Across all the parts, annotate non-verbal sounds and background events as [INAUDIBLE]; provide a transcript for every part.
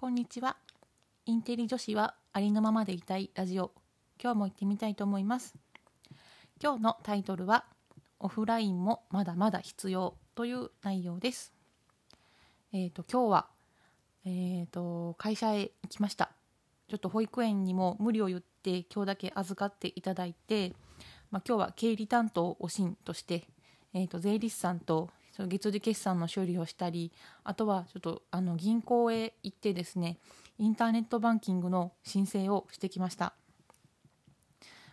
こんにちは。インテリ女子はありのままでいたいラジオ。今日も行ってみたいと思います。今日のタイトルは、オフラインもまだまだ必要という内容です。えっ、ー、と、今日は、えっ、ー、と、会社へ行きました。ちょっと保育園にも無理を言って今日だけ預かっていただいて、まあ、今日は経理担当おしんとして、えー、と税理士さんとその月次決算の処理をしたりあとはちょっとあの銀行へ行ってですねインターネットバンキングの申請をしてきました。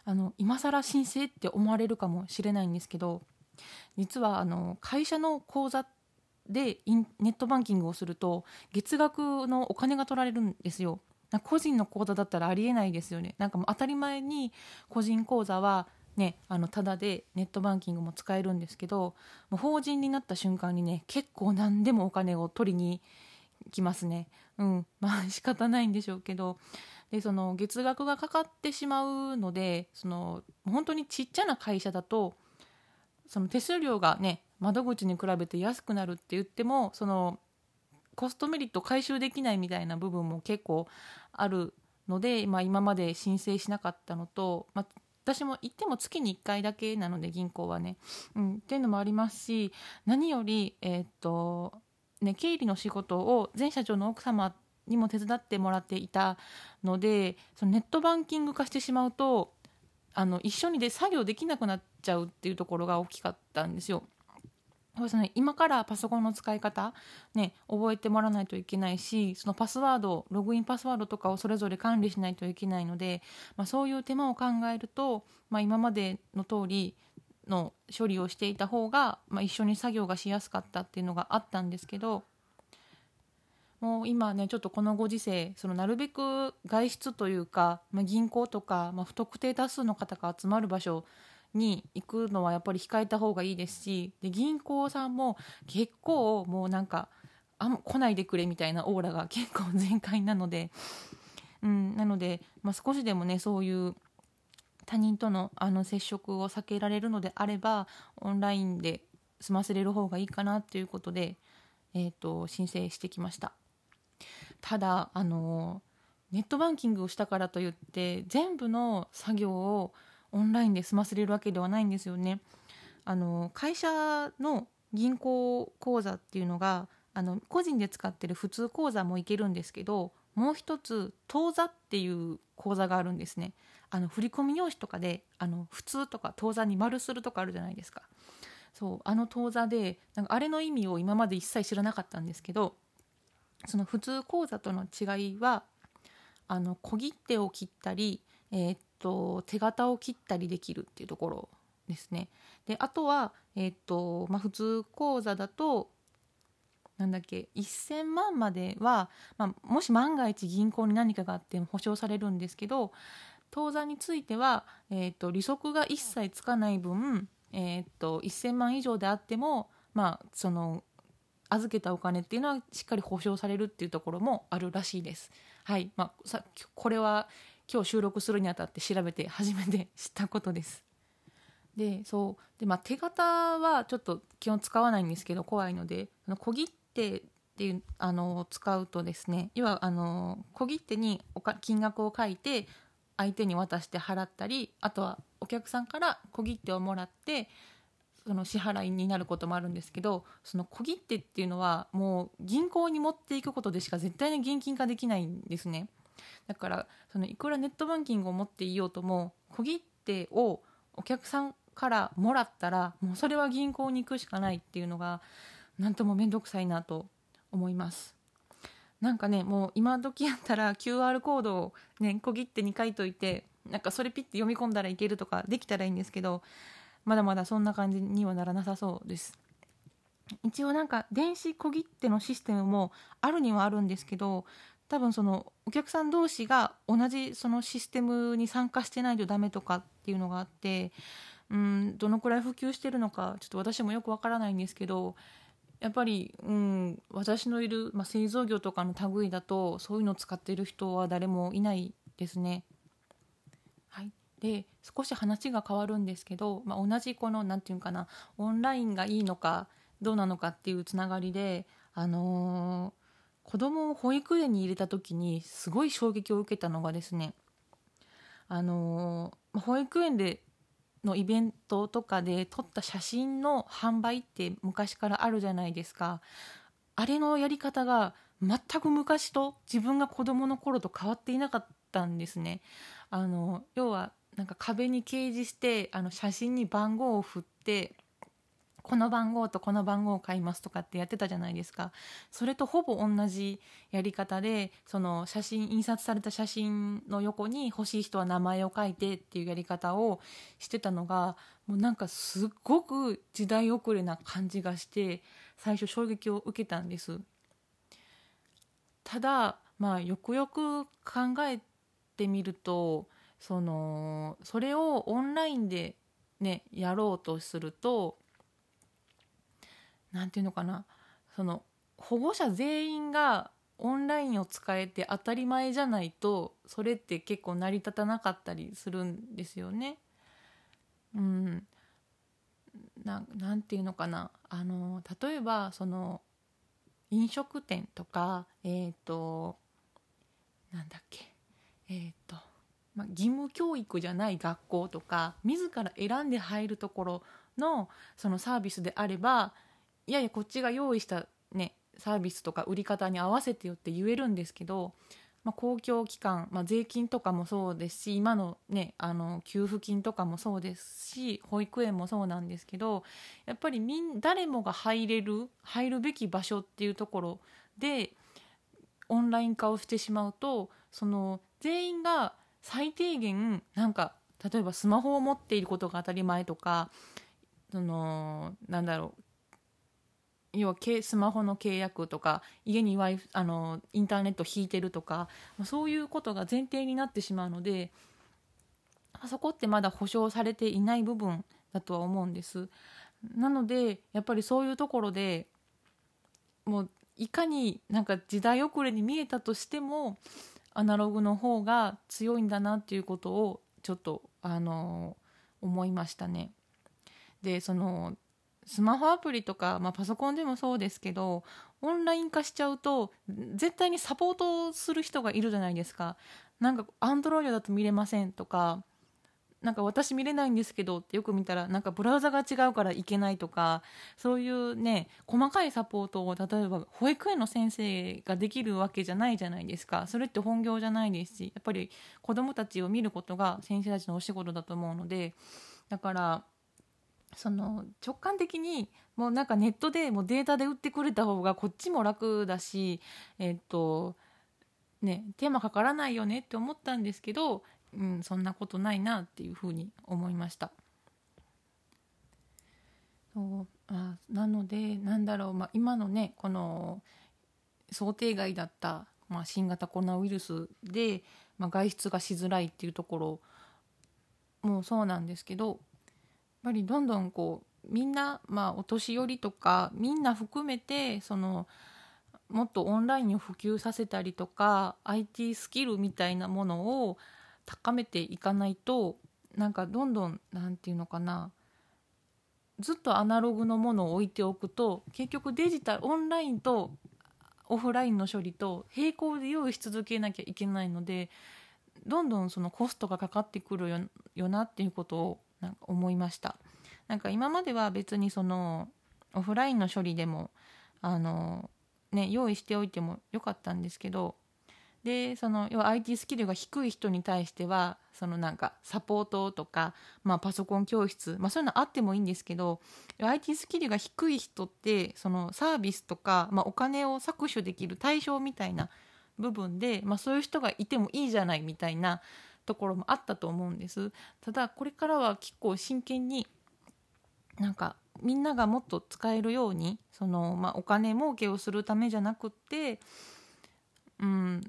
あの今更申請って思われるかもしれないんですけど実はあの会社の口座でネットバンキングをすると月額のお金が取られるんですよ。個人の口座だったらありえないですよね。なんかもう当たり前に個人口座はね、あのただでネットバンキングも使えるんですけどもう法人になった瞬間にね結構何でもお金を取りに来ますね。うん、まあ [LAUGHS] 仕方ないんでしょうけどでその月額がかかってしまうのでその本当にちっちゃな会社だとその手数料がね窓口に比べて安くなるって言ってもそのコストメリット回収できないみたいな部分も結構あるので、まあ、今まで申請しなかったのと、まあ、私も行っても月に1回だけなので銀行はね、うん、っていうのもありますし何より、えー、っとね、経理の仕事を前社長の奥様にも手伝ってもらっていたのでそのネットバンキング化してしまうとあの一緒にで作業できなくなっちゃうっていうところが大きかったんですよ。そうですね、今からパソコンの使い方、ね、覚えてもらわないといけないしそのパスワードログインパスワードとかをそれぞれ管理しないといけないので、まあ、そういう手間を考えると、まあ、今までの通りの処理をしていた方が、まあ、一緒に作業がしやすかったっていうのがあったんですけどもう今ねちょっとこのご時世そのなるべく外出というか、まあ、銀行とか、まあ、不特定多数の方が集まる場所に行くのはやっぱり控えた方がいいですしで銀行さんも結構もうなんかあ来ないでくれみたいなオーラが結構全開なので、うん、なので、まあ、少しでもねそういう他人とのあの接触を避けられるのであればオンラインで済ませれる方がいいかなということで、えーと、申請してきました。ただあのネットバンキングをしたからといって全部の作業をオンラインで済ませれるわけではないんですよね。あの会社の銀行口座っていうのがあの個人で使ってる普通口座もいけるんですけどもう一つ当座っていう口座があるんですねあの振込用紙とかであの普通とか当座に丸するとかあるじゃないですかそうあの当座でなんかあれの意味を今まで一切知らなかったんですけどその普通口座との違いはあの小切手を切ったり、えー、と手形を切ったりできるっていうところですね。であとは、えーとまあ、普通口座だとなんだっけ1000万までは、まあ、もし万が一銀行に何かがあっても保証されるんですけど当座については、えーと、利息が一切つかない分、えーと、1000万以上であっても、まあ、その預けたお金っていうのはしっかり保証されるっていうところもあるらしいです。はいまあ、さこれは今日収録するにあたって調べて初めて知ったことです。でそうで、まあ、手形はちょっと基本使わないんですけど怖いのであの小切手っていうあの使うとですね要はあの小切手におか金額を書いて相手に渡して払ったりあとはお客さんから小切手をもらってその支払いになることもあるんですけどその小切手っていうのはもう銀行に持っていくことでしか絶対に現金化できないんですね。だからそのいくらネットバンキングを持っていようとも小切手をお客さんからもらったらもうそれは銀行に行くしかないっていうのが何とも面倒くさいなと思います。なんかねもう今時やったら QR コードをね小切手に書いといてなんかそれピッて読み込んだらいけるとかできたらいいんですけどまだまだそんな感じにはならなさそうです。一応なんか電子小切手のシステムもあるにはあるんですけど多分そのお客さん同士が同じそのシステムに参加してないとダメとかっていうのがあってうんどのくらい普及してるのかちょっと私もよくわからないんですけどやっぱり、うん、私のいる、まあ、製造業とかの類だとそういうのを使っている人は誰もいないですね。はい、で少し話が変わるんですけど、まあ、同じこの何て言うかなオンラインがいいのかどうなのかっていうつながりで、あの子供を保育園に入れた時にすごい衝撃を受けたのがですねあの保育園でのイベントとかで撮った写真の販売って昔からあるじゃないですか。あれのやり方が全く昔と自分が子供の頃と変わっていなかったんですね。あの要はなんか壁に掲示してあの写真に番号を振ってこの番号とこの番号を買いますとかってやってたじゃないですか。それとほぼ同じやり方でその写真印刷された写真の横に欲しい人は名前を書いてっていうやり方をしてたのがもうなんかすっごく時代遅れな感じがして最初衝撃を受けたんです。ただまあよくよく考えてみるとそのそれをオンラインでねやろうとすると何て言うのかな？その保護者全員がオンラインを使えて当たり前じゃないとそれって結構成り立たなかったりするんですよね。うん、ななんていうのかな？あの例えばその飲食店とかえっ、ー、となんだっけ？えっ、ー、と、まあ、義務教育じゃない学校とか自ら選んで入るところのそのサービスであればいやいやこっちが用意したねサービスとか売り方に合わせてよって言えるんですけど、まあ、公共機関、まあ、税金とかもそうですし今の,、ね、あの給付金とかもそうですし保育園もそうなんですけどやっぱりみん誰もが入れる入るべき場所っていうところでオンライン化をしてしまうとその全員が最低限なんか例えばスマホを持っていることが当たり前とかそのなんだろう要はスマホの契約とか家にワイあのインターネット引いてるとかそういうことが前提になってしまうのでそこってまだ保証されていない部分だとは思うんです。なのでやっぱりそういうところでもういかになんか時代遅れに見えたとしてもアナログの方が強いんだなっていうことをちょっとあの思いましたね。でそのスマホアプリとか、まあ、パソコンでもそうですけどオンライン化しちゃうと絶対にサポートする人がいるじゃないですか。なんかアンドロイドだと見れませんとかなんか私見れないんですけどってよく見たらなんかブラウザが違うからいけないとかそういうね細かいサポートを例えば保育園の先生ができるわけじゃないじゃないですか。それって本業じゃないですしやっぱり子どもたちを見ることが先生たちのお仕事だと思うのでだからその直感的にもうなんかネットでもデータで売ってくれた方がこっちも楽だしえっとね手間かからないよねって思ったんですけど、うん、そんなことないなっていうふうに思いました。そうあなのでなんだろう、まあ、今のねこの想定外だった、まあ、新型コロナウイルスで、まあ、外出がしづらいっていうところもそうなんですけどぱりどんどんこうみんな、まあ、お年寄りとかみんな含めてそのもっとオンラインを普及させたりとか IT スキルみたいなものを高めていかないとなんかどんどん何て言うのかなずっとアナログのものを置いておくと結局デジタルオンラインとオフラインの処理と並行で用意し続けなきゃいけないのでどんどんそのコストがかかってくるよよなっていうことをなんか思いました。なんか今までは別にそのオフラインの処理でもあのね用意しておいてもよかったんですけどでその要は IT スキルが低い人に対してはそのなんかサポートとか、まあ、パソコン教室、まあ、そういうのあってもいいんですけど IT スキルが低い人ってそのサービスとか、まあ、お金を搾取できる対象みたいな部分で、まあ、そういう人がいてもいいじゃないみたいなところもあったと思うんです。ただこれからは結構真剣になんかみんながもっと使えるようにその、まあ、お金儲けをするためじゃなくってうん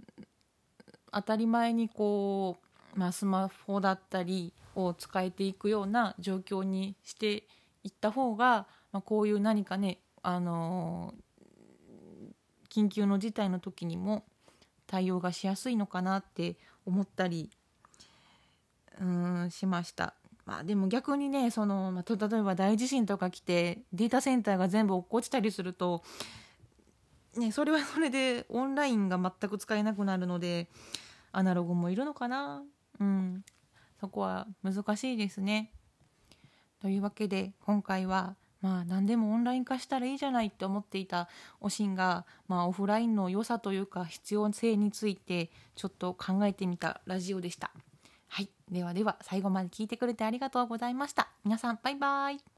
当たり前にこう、まあ、スマホだったりを使えていくような状況にしていった方が、まあ、こういう何かね、あのー、緊急の事態の時にも対応がしやすいのかなって思ったりうんしました。まあ、でも逆にねその、ま、例えば大地震とか来てデータセンターが全部落っこちたりするとねそれはそれでオンラインが全く使えなくなるのでアナログもいるのかな？うんそこは難しいですね。というわけで今回はまあ何でもオンライン化したらいいじゃないって思っていたおしんが、まあ、オフラインの良さというか必要性についてちょっと考えてみたラジオでした。はい。ではでは最後まで聞いてくれてありがとうございました。皆さんバイバイ。